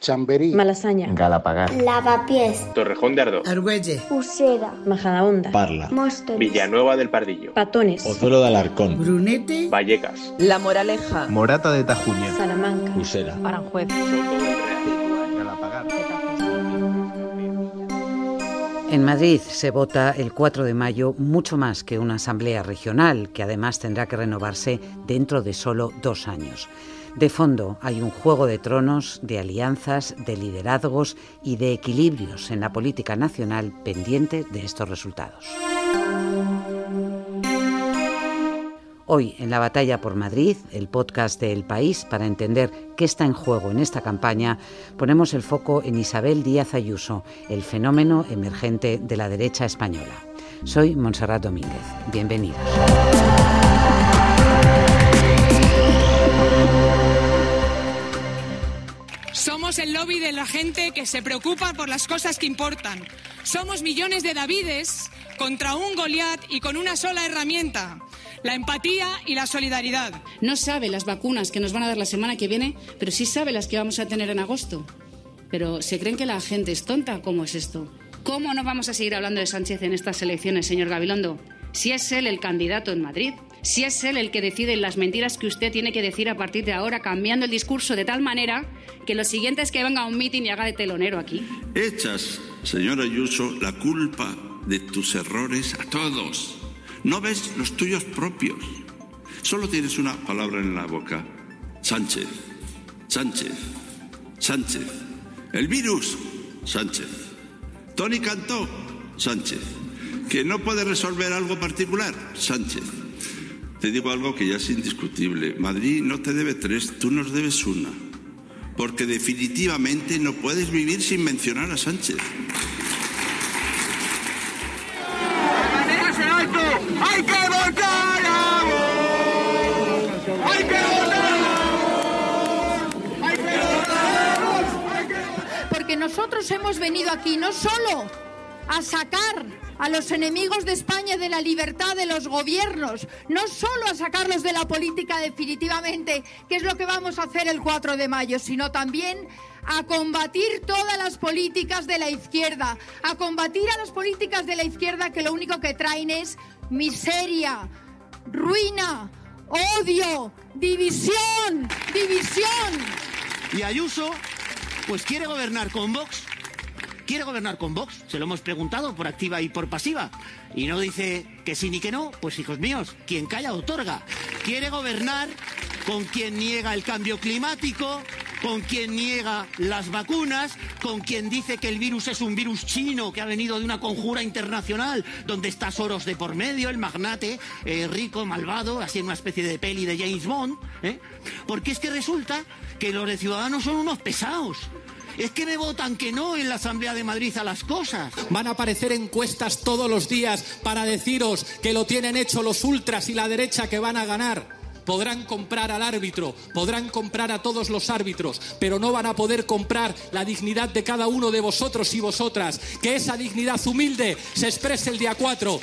Chamberí, Malasaña, Galapagar, Lavapiés, Torrejón de Ardoz, Argüelle, Usera, Majadahonda, Parla, Móstoles, Villanueva del Pardillo, Patones, Pozuelo de Alarcón, Brunete, Vallecas, La Moraleja, Morata de Tajuña, Salamanca, Usera, Aranjuez. En Madrid se vota el 4 de mayo mucho más que una asamblea regional, que además tendrá que renovarse dentro de solo dos años. De fondo hay un juego de tronos, de alianzas, de liderazgos y de equilibrios en la política nacional pendiente de estos resultados. Hoy, en la batalla por Madrid, el podcast de El País, para entender qué está en juego en esta campaña, ponemos el foco en Isabel Díaz Ayuso, el fenómeno emergente de la derecha española. Soy Montserrat Domínguez. Bienvenidos. Somos el lobby de la gente que se preocupa por las cosas que importan. Somos millones de Davides contra un Goliat y con una sola herramienta, la empatía y la solidaridad. No sabe las vacunas que nos van a dar la semana que viene, pero sí sabe las que vamos a tener en agosto. Pero ¿se creen que la gente es tonta? ¿Cómo es esto? ¿Cómo no vamos a seguir hablando de Sánchez en estas elecciones, señor Gabilondo? Si es él el candidato en Madrid, si es él el que decide las mentiras que usted tiene que decir a partir de ahora, cambiando el discurso de tal manera que lo siguiente es que venga a un mitin y haga de telonero aquí. Echas, señora Ayuso, la culpa de tus errores a todos. No ves los tuyos propios. Solo tienes una palabra en la boca. Sánchez, Sánchez, Sánchez. El virus, Sánchez. Tony Cantó, Sánchez. Que no puede resolver algo particular, Sánchez. Te digo algo que ya es indiscutible. Madrid no te debe tres, tú nos debes una. Porque definitivamente no puedes vivir sin mencionar a Sánchez. ¡Hay que votar a! ¡Hay que votar! ¡Hay que votar! Porque nosotros hemos venido aquí no solo a sacar a los enemigos de España de la libertad de los gobiernos, no solo a sacarlos de la política definitivamente, que es lo que vamos a hacer el 4 de mayo, sino también a combatir todas las políticas de la izquierda, a combatir a las políticas de la izquierda que lo único que traen es miseria, ruina, odio, división, división. Y Ayuso, pues quiere gobernar con Vox. ¿Quiere gobernar con Vox? Se lo hemos preguntado por activa y por pasiva. Y no dice que sí ni que no. Pues hijos míos, quien calla otorga. Quiere gobernar con quien niega el cambio climático, con quien niega las vacunas, con quien dice que el virus es un virus chino que ha venido de una conjura internacional donde está Soros de por medio, el magnate eh, rico, malvado, así en una especie de peli de James Bond. ¿eh? Porque es que resulta que los de Ciudadanos son unos pesados. Es que me votan que no en la Asamblea de Madrid a las cosas. Van a aparecer encuestas todos los días para deciros que lo tienen hecho los ultras y la derecha que van a ganar. Podrán comprar al árbitro, podrán comprar a todos los árbitros, pero no van a poder comprar la dignidad de cada uno de vosotros y vosotras. Que esa dignidad humilde se exprese el día 4.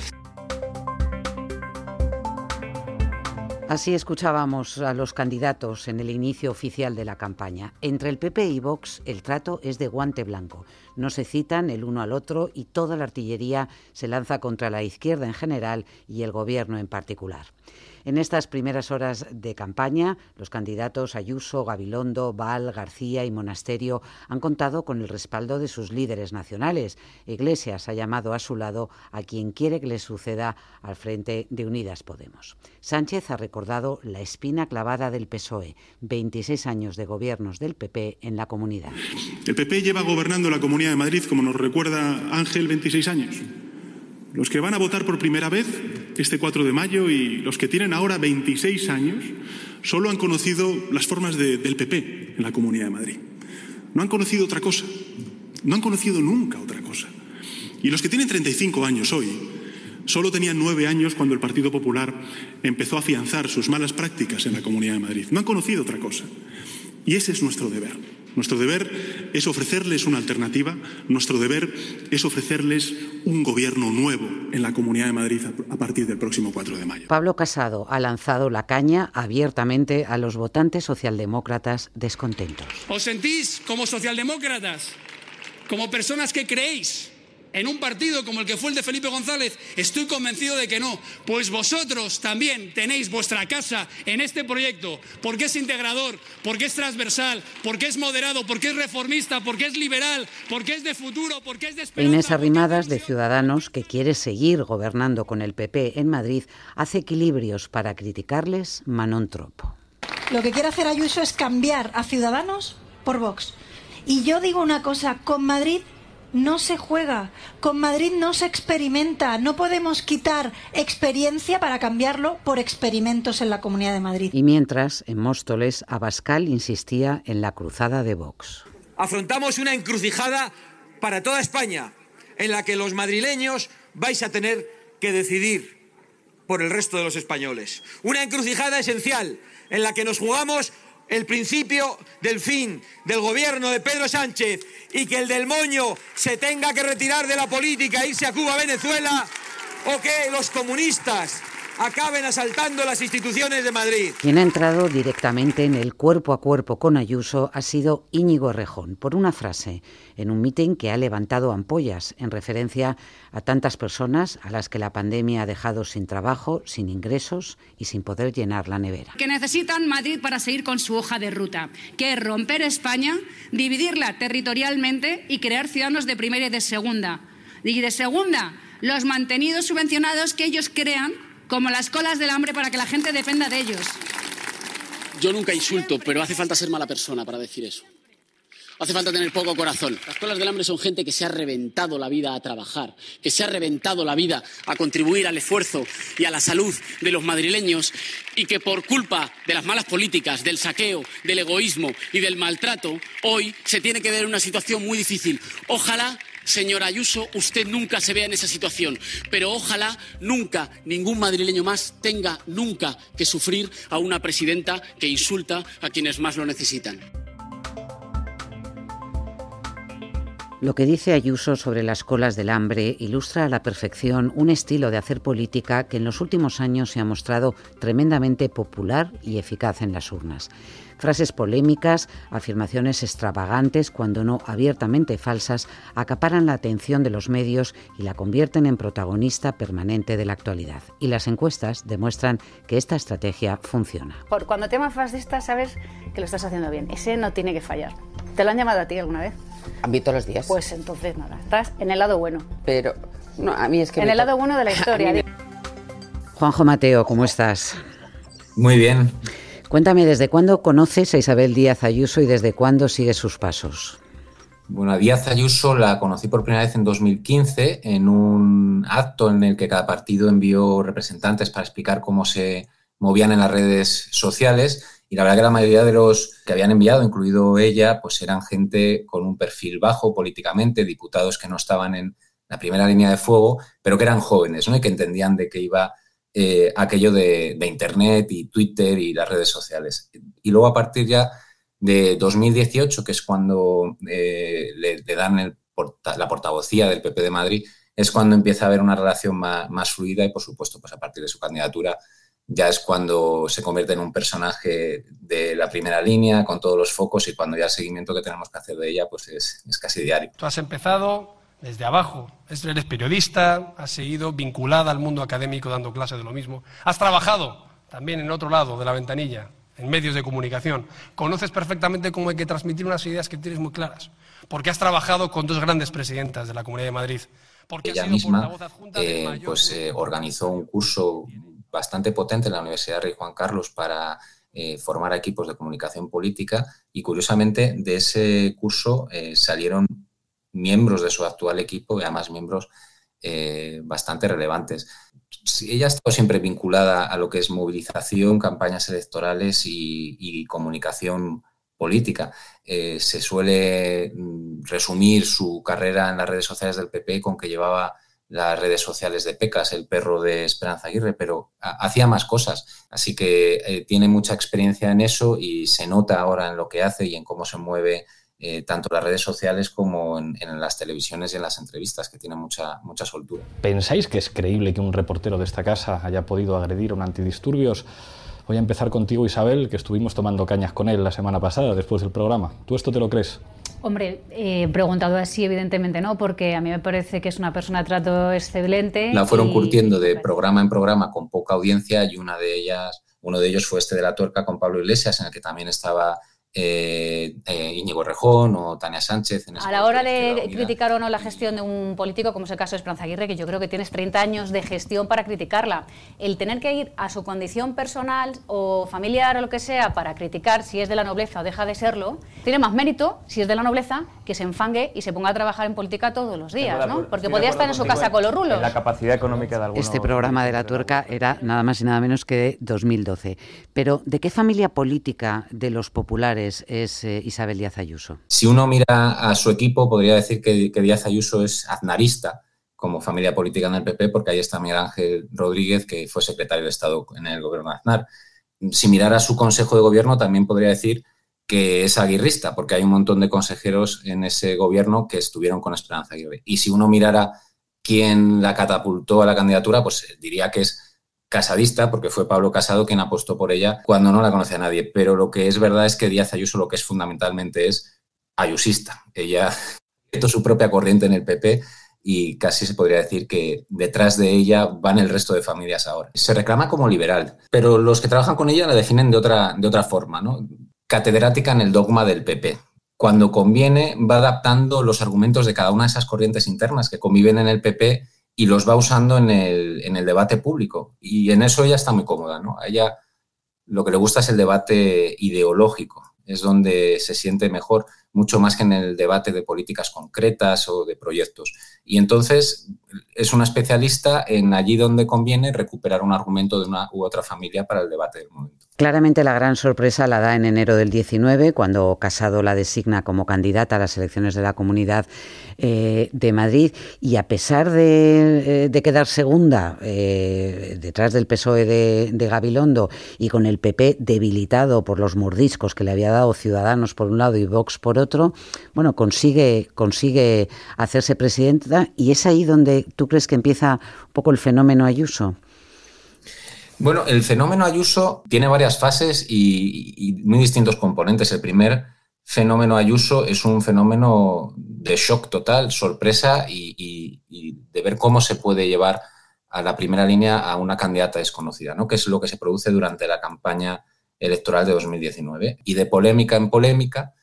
Así escuchábamos a los candidatos en el inicio oficial de la campaña. Entre el PP y Vox el trato es de guante blanco. No se citan el uno al otro y toda la artillería se lanza contra la izquierda en general y el gobierno en particular. En estas primeras horas de campaña, los candidatos Ayuso, Gabilondo, Val, García y Monasterio han contado con el respaldo de sus líderes nacionales. Iglesias ha llamado a su lado a quien quiere que le suceda al frente de Unidas Podemos. Sánchez ha recordado la espina clavada del PSOE, 26 años de gobiernos del PP en la comunidad. El PP lleva gobernando la Comunidad de Madrid, como nos recuerda Ángel, 26 años. Los que van a votar por primera vez este 4 de mayo y los que tienen ahora 26 años solo han conocido las formas de, del PP en la Comunidad de Madrid. No han conocido otra cosa. No han conocido nunca otra cosa. Y los que tienen 35 años hoy solo tenían nueve años cuando el Partido Popular empezó a afianzar sus malas prácticas en la Comunidad de Madrid. No han conocido otra cosa. Y ese es nuestro deber. Nuestro deber es ofrecerles una alternativa, nuestro deber es ofrecerles un gobierno nuevo en la Comunidad de Madrid a partir del próximo 4 de mayo. Pablo Casado ha lanzado la caña abiertamente a los votantes socialdemócratas descontentos. ¿Os sentís como socialdemócratas, como personas que creéis en un partido como el que fue el de Felipe González? Estoy convencido de que no. Pues vosotros también tenéis vuestra casa en este proyecto, porque es integrador, porque es transversal, porque es moderado, porque es reformista, porque es liberal, porque es de futuro, porque es de esperanza. Inés Arrimadas, de Ciudadanos, que quiere seguir gobernando con el PP en Madrid, hace equilibrios para criticarles Manon Tropo. Lo que quiere hacer Ayuso es cambiar a Ciudadanos por Vox. Y yo digo una cosa, con Madrid no se juega, con Madrid no se experimenta, no podemos quitar experiencia para cambiarlo por experimentos en la Comunidad de Madrid. Y mientras, en Móstoles, Abascal insistía en la cruzada de Vox. Afrontamos una encrucijada para toda España, en la que los madrileños vais a tener que decidir por el resto de los españoles. Una encrucijada esencial, en la que nos jugamos el principio del fin del gobierno de Pedro Sánchez y que el del moño se tenga que retirar de la política e irse a Cuba, Venezuela, o que los comunistas acaben asaltando las instituciones de Madrid. Quien ha entrado directamente en el cuerpo a cuerpo con Ayuso ha sido Íñigo Rejón, por una frase, en un mitin que ha levantado ampollas en referencia a tantas personas a las que la pandemia ha dejado sin trabajo, sin ingresos y sin poder llenar la nevera. Que necesitan Madrid para seguir con su hoja de ruta, que es romper España, dividirla territorialmente y crear ciudadanos de primera y de segunda. Y de segunda, los mantenidos subvencionados que ellos crean como las colas del hambre para que la gente dependa de ellos. Yo nunca insulto, pero hace falta ser mala persona para decir eso. Hace falta tener poco corazón. Las colas del hambre son gente que se ha reventado la vida a trabajar, que se ha reventado la vida a contribuir al esfuerzo y a la salud de los madrileños y que por culpa de las malas políticas, del saqueo, del egoísmo y del maltrato, hoy se tiene que ver en una situación muy difícil. Ojalá Señora Ayuso, usted nunca se vea en esa situación, pero ojalá nunca ningún madrileño más tenga nunca que sufrir a una presidenta que insulta a quienes más lo necesitan. Lo que dice Ayuso sobre las colas del hambre ilustra a la perfección un estilo de hacer política que en los últimos años se ha mostrado tremendamente popular y eficaz en las urnas. Frases polémicas, afirmaciones extravagantes, cuando no abiertamente falsas, acaparan la atención de los medios y la convierten en protagonista permanente de la actualidad. Y las encuestas demuestran que esta estrategia funciona. Por cuando te llaman fascista, sabes que lo estás haciendo bien. Ese no tiene que fallar. ¿Te lo han llamado a ti alguna vez? A mí todos los días. Pues entonces nada, estás en el lado bueno. Pero no, a mí es que... En el lado bueno de la historia. Juanjo Mateo, ¿cómo estás? Muy bien. Cuéntame, ¿desde cuándo conoces a Isabel Díaz Ayuso y desde cuándo sigues sus pasos? Bueno, a Díaz Ayuso la conocí por primera vez en 2015 en un acto en el que cada partido envió representantes para explicar cómo se movían en las redes sociales y la verdad que la mayoría de los que habían enviado, incluido ella, pues eran gente con un perfil bajo políticamente, diputados que no estaban en la primera línea de fuego, pero que eran jóvenes ¿no? y que entendían de qué iba eh, aquello de, Internet y Twitter y las redes sociales. Y luego a partir ya de 2018, que es cuando eh, le, dan la portavocía del PP de Madrid, es cuando empieza a haber una relación más, más, fluida y, por supuesto, pues a partir de su candidatura ya es cuando se convierte en un personaje de la primera línea, con todos los focos y cuando ya el seguimiento que tenemos que hacer de ella pues es, es casi diario. Tú has empezado desde abajo, eres periodista, has seguido vinculada al mundo académico dando clases de lo mismo, has trabajado también en otro lado de la ventanilla, en medios de comunicación, conoces perfectamente cómo hay que transmitir unas ideas que tienes muy claras, porque has trabajado con dos grandes presidentas de la Comunidad de Madrid. Porque ella misma eh, pues, eh, organizó un curso bastante potente en la Universidad Rey Juan Carlos para eh, formar equipos de comunicación política. Y curiosamente de ese curso salieron miembros de su actual equipo y además miembros eh, bastante relevantes. Ella ha estado siempre vinculada a lo que es movilización, campañas electorales y, comunicación política. se suele mm, resumir su carrera en las redes sociales del PP con que llevaba las redes sociales de Pecas, el perro de Esperanza Aguirre, pero hacía más cosas. Así que eh, tiene mucha experiencia en eso y se nota ahora en lo que hace y en cómo se mueve eh, tanto en las redes sociales como en, en, las televisiones y en las entrevistas, que tiene mucha, mucha soltura. ¿Pensáis que es creíble que un reportero de esta casa haya podido agredir a un antidisturbios? Voy a empezar contigo, Isabel, que estuvimos tomando cañas con él la semana pasada, después del programa. ¿Tú esto te lo crees? Hombre, eh, preguntado así, evidentemente no, porque a mí me parece que es una persona de trato excelente. La fueron y... curtiendo de programa en programa con poca audiencia y una de ellas, uno de ellos fue este de la tuerca con Pablo Iglesias, en el que también estaba eh, eh, Íñigo Rejón o Tania Sánchez. En a la hora de criticar o no la gestión de un político, como es el caso de Esperanza Aguirre, que yo creo que tienes 30 años de gestión para criticarla, el tener que ir a su condición personal o familiar o lo que sea para criticar si es de la nobleza o deja de serlo, tiene más mérito si es de la nobleza que se enfangue y se ponga a trabajar en política todos los días, ¿no? Porque podía estar en su casa con los rulos. La capacidad económica de algunos... Este programa de la tuerca era nada más y nada menos que de 2012. Pero ¿de qué familia política de los populares es eh, Isabel Díaz Ayuso? Si uno mira a su equipo, podría decir que, que, Díaz Ayuso es aznarista como familia política en el PP, porque ahí está Miguel Ángel Rodríguez, que fue secretario de Estado en el gobierno de Aznar. Si mirara su consejo de gobierno, también podría decir que es aguirrista, porque hay un montón de consejeros en ese gobierno que estuvieron con Esperanza Aguirre. Y si uno mirara quién la catapultó a la candidatura, pues diría que es casadista, porque fue Pablo Casado quien apostó por ella cuando no la conocía nadie. Pero lo que es verdad es que Díaz Ayuso lo que es fundamentalmente es ayusista. Ella ha su propia corriente en el PP y casi se podría decir que detrás de ella van el resto de familias ahora. Se reclama como liberal, pero los que trabajan con ella la definen de otra, de otra forma, ¿no? Catedrática en el dogma del PP. Cuando conviene, va adaptando los argumentos de cada una de esas corrientes internas que conviven en el PP y los va usando en el, en el, debate público. Y en eso ella está muy cómoda, ¿no? A ella lo que le gusta es el debate ideológico, es donde se siente mejor, mucho más que en el debate de políticas concretas o de proyectos. Y entonces es una especialista en allí donde conviene recuperar un argumento de una u otra familia para el debate del momento. Claramente la gran sorpresa la da en enero del 19, cuando Casado la designa como candidata a las elecciones de la Comunidad eh, de Madrid y a pesar de, eh, de quedar segunda eh, detrás del PSOE de, de, Gabilondo y con el PP debilitado por los mordiscos que le había dado Ciudadanos por un lado y Vox por otro, bueno, consigue, consigue hacerse presidenta y es ahí donde tú crees que empieza un poco el fenómeno Ayuso. Bueno, el fenómeno Ayuso tiene varias fases y, muy distintos componentes. El primer fenómeno Ayuso es un fenómeno de shock total, sorpresa y, y, y, de ver cómo se puede llevar a la primera línea a una candidata desconocida, ¿no? que es lo que se produce durante la campaña electoral de 2019. Y de polémica en polémica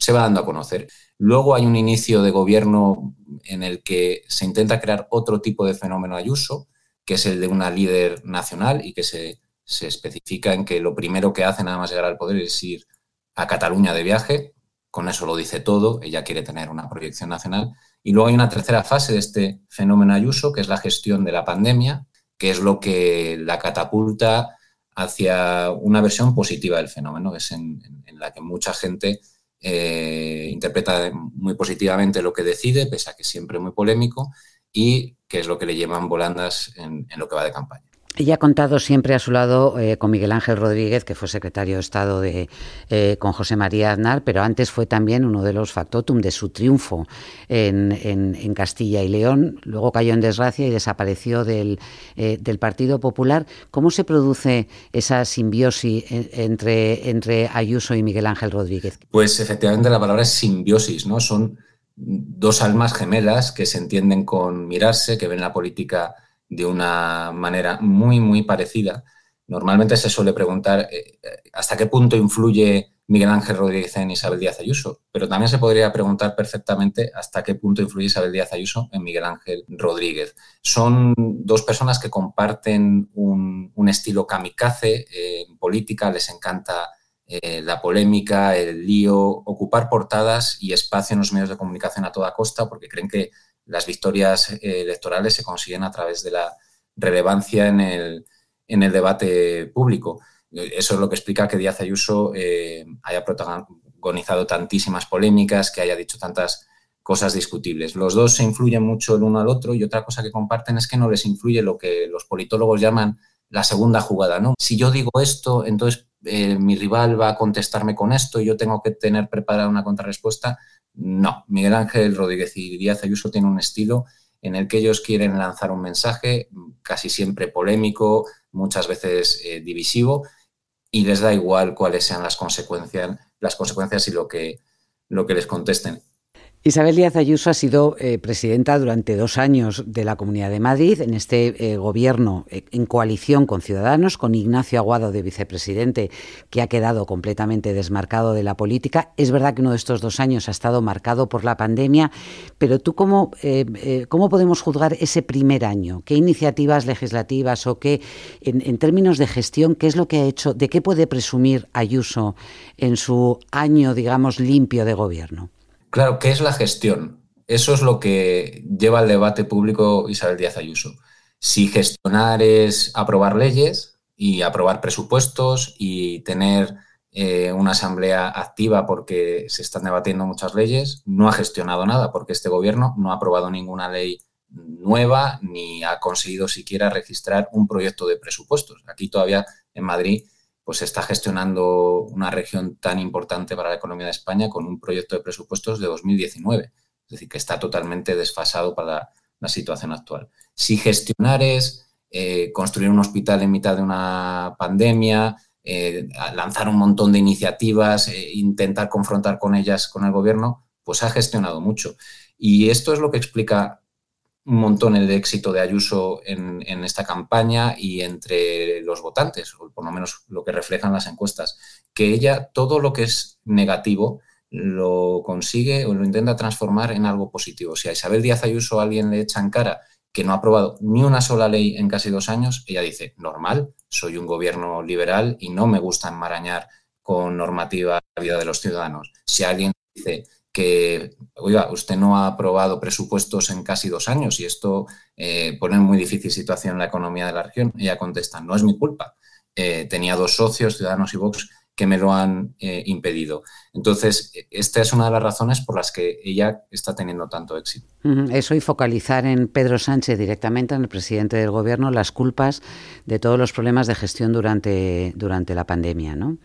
se va dando a conocer. Luego hay un inicio de gobierno en el que se intenta crear otro tipo de fenómeno Ayuso, que es el de una líder nacional y que se, se, especifica en que lo primero que hace nada más llegar al poder es ir a Cataluña de viaje, con eso lo dice todo, ella quiere tener una proyección nacional. Y luego hay una tercera fase de este fenómeno Ayuso, que es la gestión de la pandemia, que es lo que la catapulta hacia una versión positiva del fenómeno, es en, en la que mucha gente eh, interpreta muy positivamente lo que decide, pese a que siempre es muy polémico, y que es lo que le llevan volandas en lo que va de campaña. Ella ha contado siempre a su lado eh, con Miguel Ángel Rodríguez, que fue secretario de Estado de, eh, con José María Aznar, pero antes fue también uno de los factotum de su triunfo en, en, Castilla y León. Luego cayó en desgracia y desapareció del, eh, del Partido Popular. ¿Cómo se produce esa simbiosis entre, entre Ayuso y Miguel Ángel Rodríguez? Pues efectivamente la palabra es simbiosis, ¿no? Son dos almas gemelas que se entienden con mirarse, que ven la política de una manera muy, muy parecida. Normalmente se suele preguntar eh, hasta qué punto influye Miguel Ángel Rodríguez en Isabel Díaz Ayuso, pero también se podría preguntar perfectamente hasta qué punto influye Isabel Díaz Ayuso en Miguel Ángel Rodríguez. Son dos personas que comparten un, estilo kamikaze eh, en política, les encanta eh, la polémica, el lío, ocupar portadas y espacio en los medios de comunicación a toda costa porque creen que las victorias eh, electorales se consiguen a través de la relevancia en el, en el debate público. Eso es lo que explica que Díaz Ayuso eh, haya protagonizado tantísimas polémicas, que haya dicho tantas cosas discutibles. Los dos se influyen mucho el uno al otro y otra cosa que comparten es que no les influye lo que los politólogos llaman la segunda jugada, ¿no? Si yo digo esto, entonces eh, mi rival va a contestarme con esto y yo tengo que tener preparada una contrarrespuesta. No, Miguel Ángel Rodríguez y Díaz Ayuso tienen un estilo en el que ellos quieren lanzar un mensaje casi siempre polémico, muchas veces eh, divisivo, y les da igual cuáles sean las consecuencias, las consecuencias y lo que, lo que les contesten. Isabel Díaz Ayuso ha sido eh, presidenta durante dos años de la Comunidad de Madrid, en este eh, gobierno eh, en coalición con Ciudadanos, con Ignacio Aguado de vicepresidente, que ha quedado completamente desmarcado de la política. Es verdad que uno de estos dos años ha estado marcado por la pandemia, pero tú cómo, cómo podemos juzgar ese primer año? ¿Qué iniciativas legislativas o qué, en, en términos de gestión, qué es lo que ha hecho, de qué puede presumir Ayuso en su año, digamos, limpio de gobierno? Claro, ¿qué es la gestión? Eso es lo que lleva al debate público Isabel Díaz Ayuso. Si gestionar es aprobar leyes y aprobar presupuestos y tener eh, una asamblea activa porque se están debatiendo muchas leyes, no ha gestionado nada porque este gobierno no ha aprobado ninguna ley nueva ni ha conseguido siquiera registrar un proyecto de presupuestos. Aquí todavía en Madrid pues se está gestionando una región tan importante para la economía de España con un proyecto de presupuestos de 2019. Es decir, que está totalmente desfasado para la situación actual. Si gestionar es eh, construir un hospital en mitad de una pandemia, eh, lanzar un montón de iniciativas, eh, intentar confrontar con ellas con el gobierno, pues ha gestionado mucho. Y esto es lo que explica un montón el éxito de Ayuso en, esta campaña y entre los votantes, o por lo menos lo que reflejan las encuestas, que ella todo lo que es negativo lo consigue o lo intenta transformar en algo positivo. Si a Isabel Díaz Ayuso alguien le echa en cara que no ha aprobado ni una sola ley en casi dos años, ella dice, normal, soy un gobierno liberal y no me gusta enmarañar con normativa la vida de los ciudadanos. Si alguien dice que, oiga, usted no ha aprobado presupuestos en casi dos años y esto eh, pone en muy difícil situación la economía de la región. Ella contesta, no es mi culpa. Eh, tenía dos socios, Ciudadanos y Vox, que me lo han eh, impedido. Entonces, esta es una de las razones por las que ella está teniendo tanto éxito. Eso y focalizar en Pedro Sánchez directamente, en el presidente del Gobierno, las culpas de todos los problemas de gestión durante, durante la pandemia, ¿no?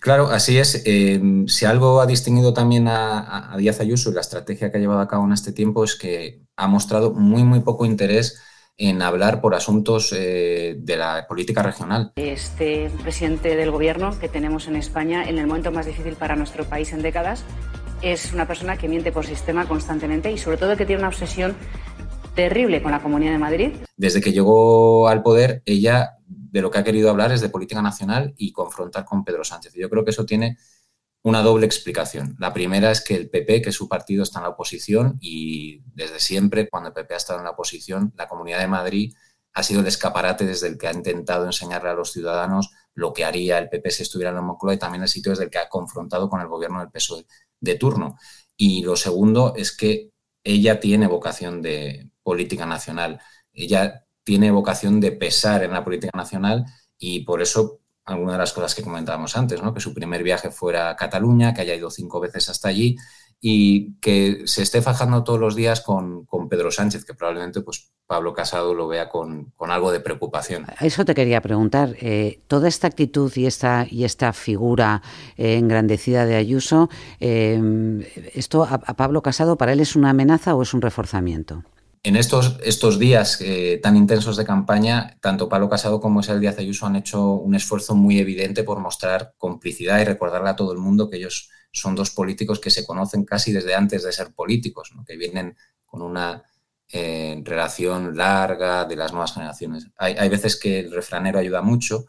Claro, así es. Em, si algo ha distinguido también a, Díaz Ayuso y la estrategia que ha llevado a cabo en este tiempo es que ha mostrado muy, muy poco interés en hablar por asuntos eh, de la política regional. Este presidente del gobierno que tenemos en España en el momento más difícil para nuestro país en décadas es una persona que miente por sistema constantemente y sobre todo que tiene una obsesión terrible con la Comunidad de Madrid. Desde que llegó al poder, ella de lo que ha querido hablar es de política nacional y confrontar con Pedro Sánchez. Yo creo que eso tiene una doble explicación. La primera es que el PP, que su partido, está en la oposición y desde siempre, cuando el PP ha estado en la oposición, la Comunidad de Madrid ha sido el escaparate desde el que ha intentado enseñarle a los ciudadanos lo que haría el PP si estuviera en la Moncloa y también el sitio desde el que ha confrontado con el gobierno del PSOE de turno. Y lo segundo es que ella tiene vocación de política nacional. Ella tiene vocación de pesar en la política nacional y por eso alguna de las cosas que comentábamos antes, ¿no? que su primer viaje fuera a Cataluña, que haya ido cinco veces hasta allí y que se esté fajando todos los días con, Pedro Sánchez, que probablemente pues, Pablo Casado lo vea con, algo de preocupación. Eso te quería preguntar. Eh, toda esta actitud y esta, y esta figura eh, engrandecida de Ayuso, eh, ¿esto a Pablo Casado para él es una amenaza o es un reforzamiento? En estos, estos días eh, tan intensos de campaña, tanto Pablo Casado como Isabel Díaz Ayuso han hecho un esfuerzo muy evidente por mostrar complicidad y recordarle a todo el mundo que ellos son dos políticos que se conocen casi desde antes de ser políticos, que vienen con una eh, relación larga de las nuevas generaciones. Hay, veces que el refranero ayuda mucho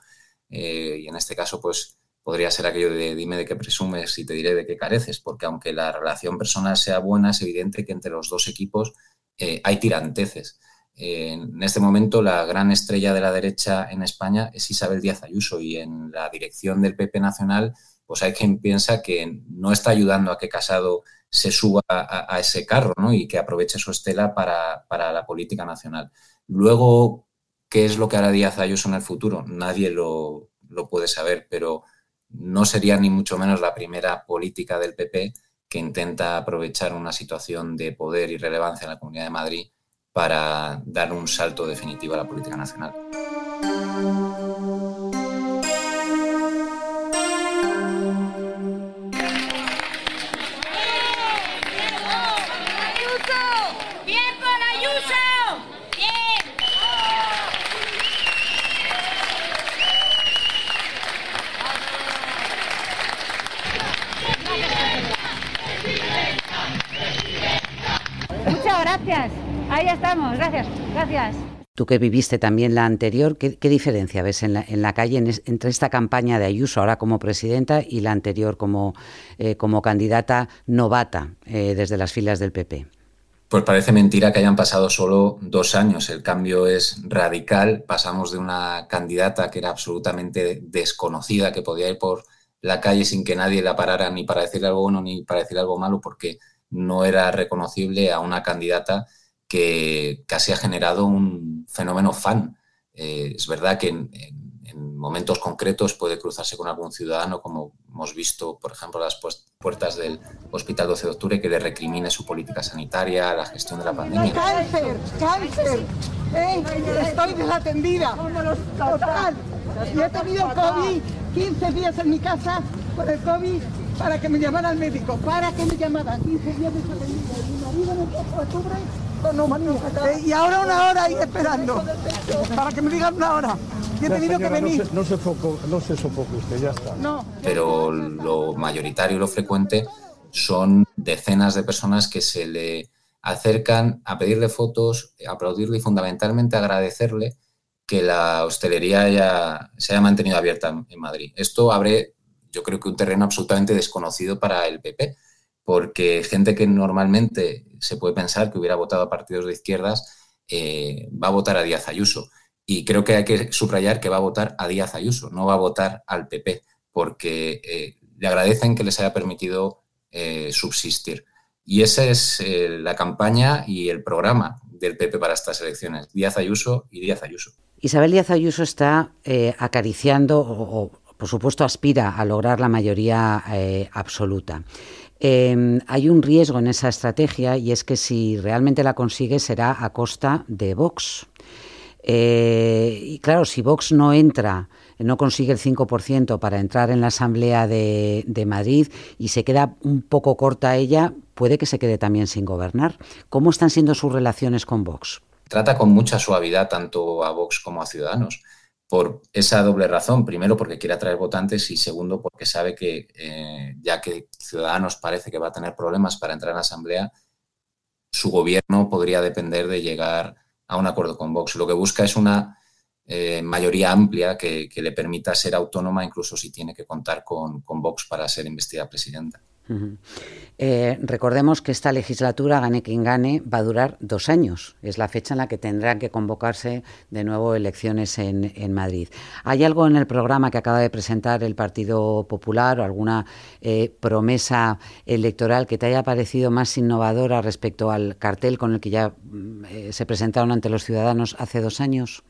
eh, y en este caso pues podría ser aquello de dime de qué presumes y te diré de qué careces, porque aunque la relación personal sea buena, es evidente que entre los dos equipos eh, hay tiranteces. en este momento la gran estrella de la derecha en España es Isabel Díaz Ayuso y en la dirección del PP Nacional pues hay quien piensa que no está ayudando a que Casado se suba a, ese carro y que aproveche su estela para, la política nacional. Luego, ¿qué es lo que hará Díaz Ayuso en el futuro? Nadie lo, lo puede saber, pero no sería ni mucho menos la primera política del PP que intenta aprovechar una situación de poder y relevancia en la Comunidad de Madrid para dar un salto definitivo a la política nacional. Estamos. Gracias. Gracias. Tú que viviste también la anterior, ¿qué, qué diferencia ves en la, en la calle en es, entre esta campaña de Ayuso ahora como presidenta y la anterior como, eh, como candidata novata eh, desde las filas del PP? Pues parece mentira que hayan pasado solo dos años. El cambio es radical. Pasamos de una candidata que era absolutamente desconocida, que podía ir por la calle sin que nadie la parara ni para decir algo bueno ni para decir algo malo, porque no era reconocible a una candidata que casi ha generado un fenómeno fan. Eh, es verdad que en, en, en, momentos concretos puede cruzarse con algún ciudadano, como hemos visto, por ejemplo, las puertas del Hospital 12 de Octubre, que le recrimine su política sanitaria, la gestión de la pandemia. ¡Cáncer! ¡Cáncer! ¿Eh? Estoy desatendida. Total. Y he tenido COVID 15 días en mi casa por el COVID para que me llamara al médico. Para que me llamara. 15 días desatendida. Y mi marido en el 12 de octubre eh, y ahora una hora ahí esperando para que me digan una hora. He que venir. No se, no, se foco- no se sofoque usted, ya está. No. pero lo mayoritario y lo frecuente son decenas de personas que se le acercan a pedirle fotos, a aplaudirle y fundamentalmente agradecerle que la hostelería haya- se haya mantenido abierta en Madrid. Esto abre, yo creo que un terreno absolutamente desconocido para el PP, porque gente que normalmente se puede pensar que hubiera votado a partidos de izquierdas eh, va a votar a Díaz Ayuso. Y creo que hay que subrayar que va a votar a Díaz Ayuso, no va a votar al PP, porque eh, le agradecen que les haya permitido eh, subsistir. Y esa es la campaña y el programa del PP para estas elecciones. Díaz Ayuso y Díaz Ayuso. Isabel Díaz Ayuso está acariciando o, por supuesto, aspira a lograr la mayoría absoluta. Eh, hay un riesgo en esa estrategia y es que si realmente la consigue será a costa de Vox. Eh, y claro, si Vox no entra, no consigue el 5% para entrar en la Asamblea de, Madrid y se queda un poco corta ella, puede que se quede también sin gobernar. ¿Cómo están siendo sus relaciones con Vox? Trata con mucha suavidad tanto a Vox como a Ciudadanos por esa doble razón. Primero, porque quiere atraer votantes y segundo, porque sabe que eh, ya que Ciudadanos parece que va a tener problemas para entrar en la Asamblea, su gobierno podría depender de llegar a un acuerdo con Vox. Lo que busca es una eh, mayoría amplia que, le permita ser autónoma, incluso si tiene que contar con, con Vox para ser investida presidenta. Eh, recordemos que esta legislatura, gane quien gane, va a durar dos años. Es la fecha en la que tendrán que convocarse de nuevo elecciones en, Madrid. ¿Hay algo en el programa que acaba de presentar el Partido Popular o alguna eh, promesa electoral que te haya parecido más innovadora respecto al cartel con el que ya eh, se presentaron ante los ciudadanos hace dos años?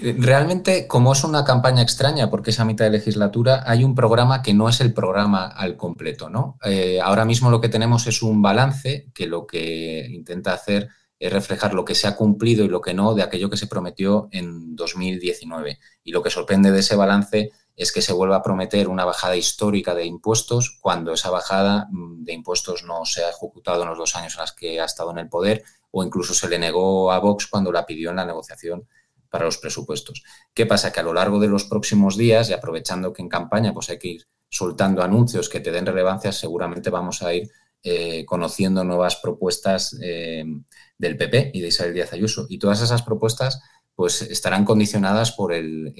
Realmente, como es una campaña extraña, porque es a mitad de legislatura, hay un programa que no es el programa al completo, ¿no? Eh, ahora mismo lo que tenemos es un balance que lo que intenta hacer es reflejar lo que se ha cumplido y lo que no de aquello que se prometió en 2019. Y lo que sorprende de ese balance es que se vuelva a prometer una bajada histórica de impuestos cuando esa bajada mm, de impuestos no se ha ejecutado en los dos años en los que ha estado en el poder o incluso se le negó a Vox cuando la pidió en la negociación para los presupuestos. ¿Qué pasa? Que a lo largo de los próximos días, y aprovechando que en campaña pues hay que ir soltando anuncios que te den relevancia, seguramente vamos a ir eh, conociendo nuevas propuestas eh, del PP y de Isabel Díaz Ayuso. Y todas esas propuestas pues estarán condicionadas por el,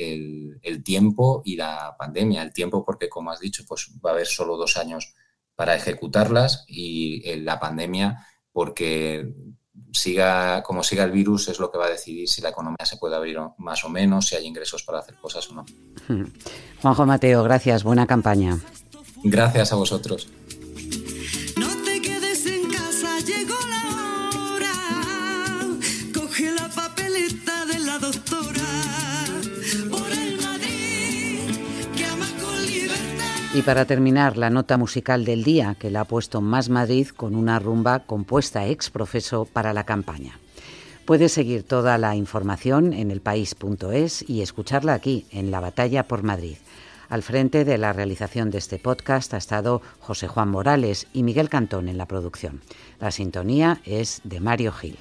el, tiempo y la pandemia. El tiempo porque, como has dicho, pues va a haber solo dos años para ejecutarlas y eh, la pandemia porque siga como siga el virus es lo que va a decidir si la economía se puede abrir más o menos, si hay ingresos para hacer cosas o no. Juanjo Mateo, gracias, buena campaña. Gracias a vosotros. Y para terminar, la nota musical del día que la ha puesto Más Madrid con una rumba compuesta ex profeso para la campaña. Puedes seguir toda la información en elpaís.es y escucharla aquí, en La Batalla por Madrid. Al frente de la realización de este podcast ha estado José Juan Morales y Miguel Cantón en la producción. La sintonía es de Mario Gil.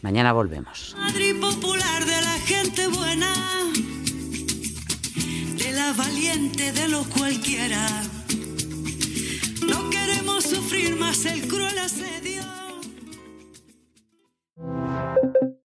Mañana volvemos. Madrid popular de la gente buena, de la valiente de los cualquiera. No queremos sufrir más el cruel asedio.